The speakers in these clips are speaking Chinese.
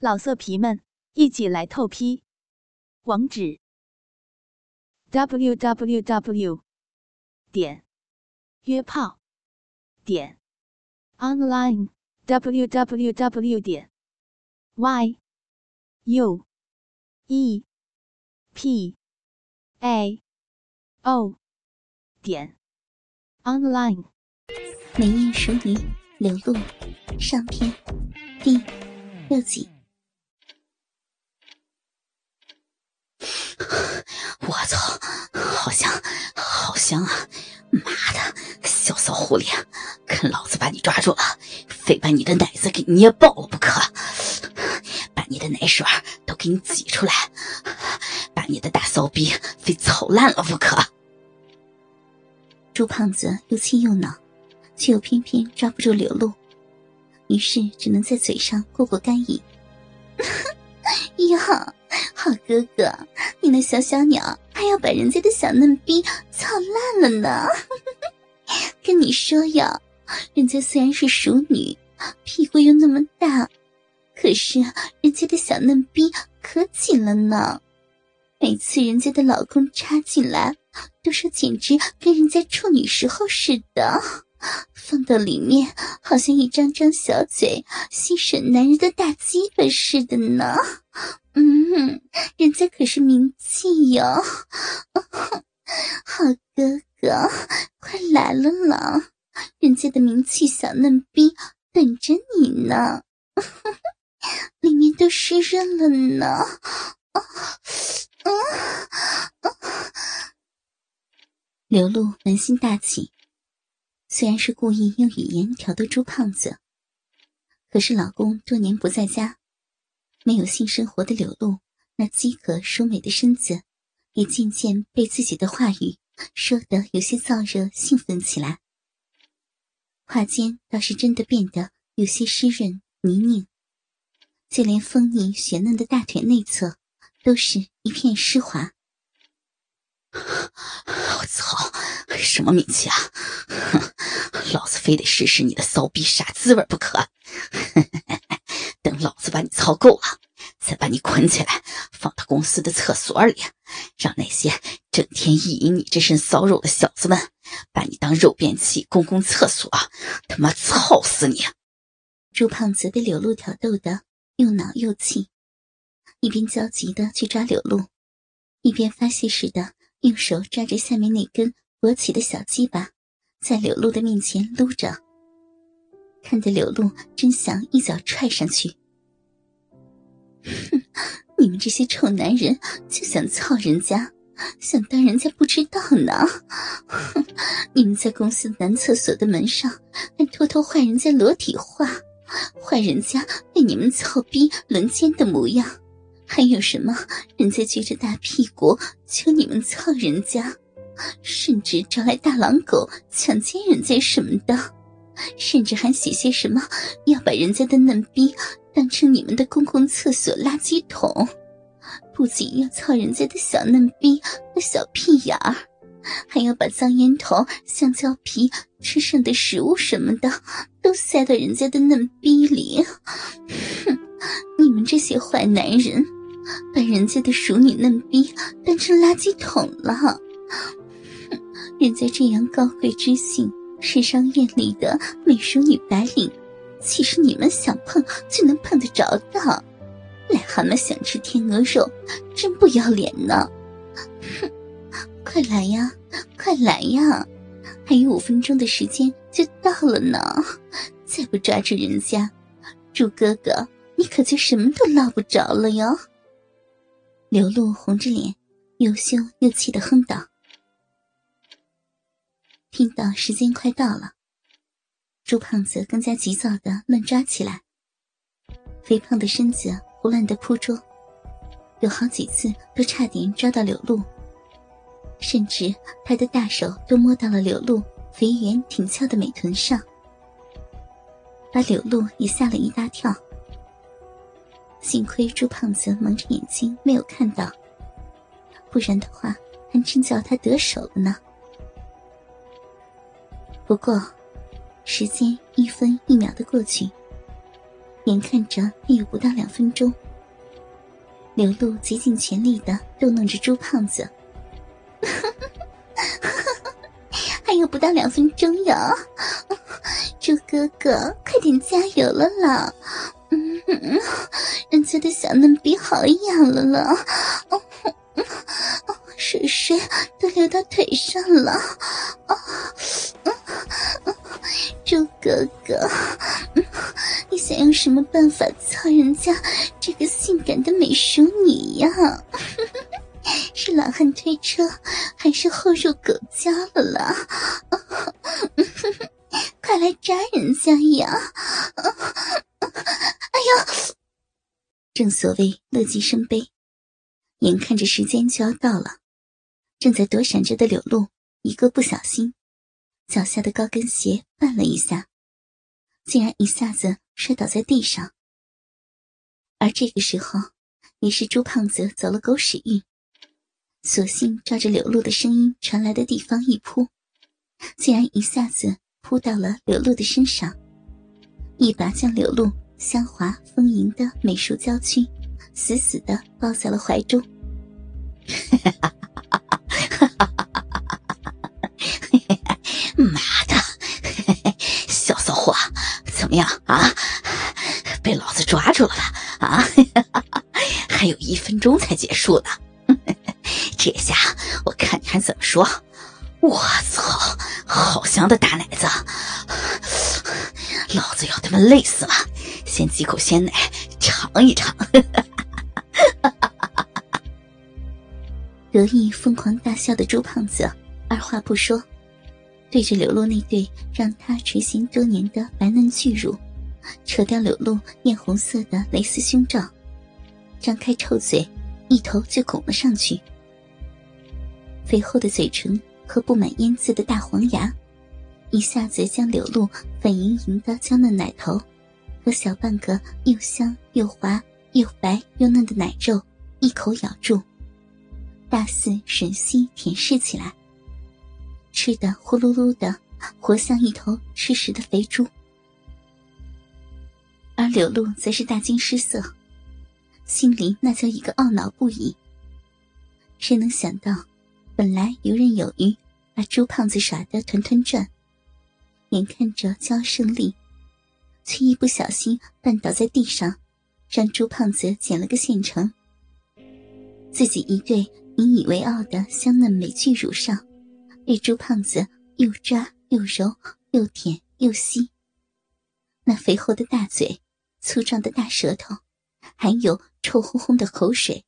老色皮们，一起来透批！网址：w w w 点约炮点 online w w w 点 y u e p a o 点 online。美艳熟女流露上篇第六集。我操，好香，好香啊！妈的，小骚狐狸，看老子把你抓住了，非把你的奶子给捏爆了不可！把你的奶水都给你挤出来，把你的大骚逼非操烂了不可！朱胖子又气又恼，却又偏偏抓不住刘露，于是只能在嘴上过过干瘾。呀，好哥哥，你那小小鸟还要把人家的小嫩逼操烂了呢！跟你说呀，人家虽然是熟女，屁股又那么大，可是人家的小嫩逼可紧了呢。每次人家的老公插进来，都说简直跟人家处女时候似的，放到里面好像一张张小嘴吸吮男人的大鸡巴似的呢。嗯，人家可是名妓哟，好哥哥，快来了啦！人家的名气小嫩逼等着你呢，里面都湿润了呢。啊啊啊刘露扪心大起，虽然是故意用语言挑逗朱胖子，可是老公多年不在家，没有性生活的刘露，那饥渴淑美的身子，也渐渐被自己的话语说得有些燥热兴奋起来。话间倒是真的变得有些湿润泥泞，就连丰盈雪嫩的大腿内侧。都是一片湿滑。我操，什么名气啊！老子非得试试你的骚逼啥滋味不可！就把你操够了，再把你捆起来，放到公司的厕所里，让那些整天意淫你这身骚肉的小子们，把你当肉便器公共厕所，他妈操死你！朱胖子被柳露挑逗的又恼又气。一边焦急的去抓柳露，一边发泄似的用手抓着下面那根勃起的小鸡巴，在柳露的面前撸着，看得柳露真想一脚踹上去。哼，你们这些臭男人就想操人家，想当人家不知道呢？哼，你们在公司男厕所的门上还偷偷画人家裸体画，画人家被你们操逼轮奸的模样。还有什么？人家撅着大屁股求你们操人家，甚至招来大狼狗强奸人家什么的，甚至还写些什么要把人家的嫩逼当成你们的公共厕所垃圾桶，不仅要操人家的小嫩逼和小屁眼儿，还要把脏烟头、香蕉皮、吃剩的食物什么的都塞到人家的嫩逼里。哼，你们这些坏男人！把人家的熟女嫩逼当成垃圾桶了，哼！人家这样高贵知性、时尚艳丽的美淑女白领，岂是你们想碰就能碰得着的？癞蛤蟆想吃天鹅肉，真不要脸呢！哼！快来呀，快来呀！还有五分钟的时间就到了呢，再不抓住人家，猪哥哥，你可就什么都捞不着了哟！刘露红着脸，又羞又气的哼道。听到时间快到了，朱胖子更加急躁的乱抓起来，肥胖的身子胡乱的扑捉，有好几次都差点抓到柳露，甚至他的大手都摸到了柳露肥圆挺翘的美臀上，把柳露也吓了一大跳。幸亏朱胖子蒙着眼睛没有看到，不然的话还真叫他得手了呢。不过，时间一分一秒的过去，眼看着还有不到两分钟，刘露竭尽全力的逗弄着朱胖子。还有不到两分钟呀，朱哥哥，快点加油了啦！嗯，人家的小嫩逼好痒了了，水水都流到腿上了。啊，嗯嗯猪哥哥，你想用什么办法操人家这个性感的美淑女呀？是老汉推车，还是后入狗夹了啦？快来扎人家呀！哎呦！正所谓乐极生悲，眼看着时间就要到了，正在躲闪着的柳露一个不小心，脚下的高跟鞋绊了一下，竟然一下子摔倒在地上。而这个时候，也是朱胖子走了狗屎运。索性照着柳露的声音传来的地方一扑，竟然一下子扑到了柳露的身上，一把将柳露香滑丰盈的美淑娇躯死死的抱在了怀中。啊？被老子抓住了吧？啊，还有一分钟才结束呢。这下我看你还怎么说！我操，好香的大奶子，老子要他妈累死了！先几口鲜奶尝一尝。得意疯狂大笑的朱胖子二话不说，对着柳露那对让他垂涎多年的白嫩巨乳，扯掉柳露艳红色的蕾丝胸罩，张开臭嘴，一头就拱了上去。肥厚的嘴唇和布满烟渍的大黄牙，一下子将柳露粉莹莹的娇嫩奶头和小半个又香又滑又白又嫩的奶肉一口咬住，大肆吮吸舔舐起来，吃的呼噜噜的，活像一头吃食的肥猪。而柳露则是大惊失色，心里那叫一个懊恼不已。谁能想到？本来游刃有余，把朱胖子耍得团团转，眼看着就要胜利，却一不小心绊倒在地上，让朱胖子捡了个现成。自己一对引以为傲的香嫩美巨乳上，被朱胖子又抓又揉又舔又吸，那肥厚的大嘴、粗壮的大舌头，还有臭烘烘的口水，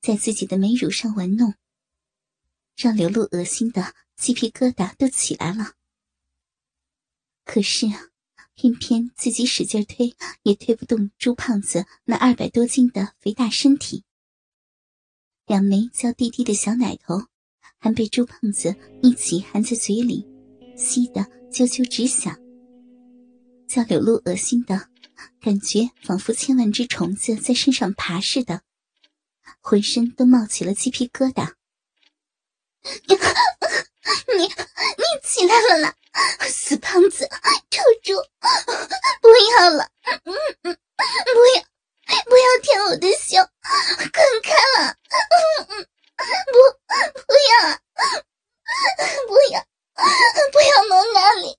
在自己的美乳上玩弄。让刘露恶心的鸡皮疙瘩都起来了。可是，偏偏自己使劲推也推不动朱胖子那二百多斤的肥大身体。两枚娇滴滴的小奶头，还被朱胖子一起含在嘴里，吸得啾啾直响。叫柳露恶心的感觉，仿佛千万只虫子在身上爬似的，浑身都冒起了鸡皮疙瘩。你你起来了啦，死胖子，臭猪！不要了，嗯嗯，不要不要舔我的胸，滚开了！嗯嗯，不不要，不要不要弄那里！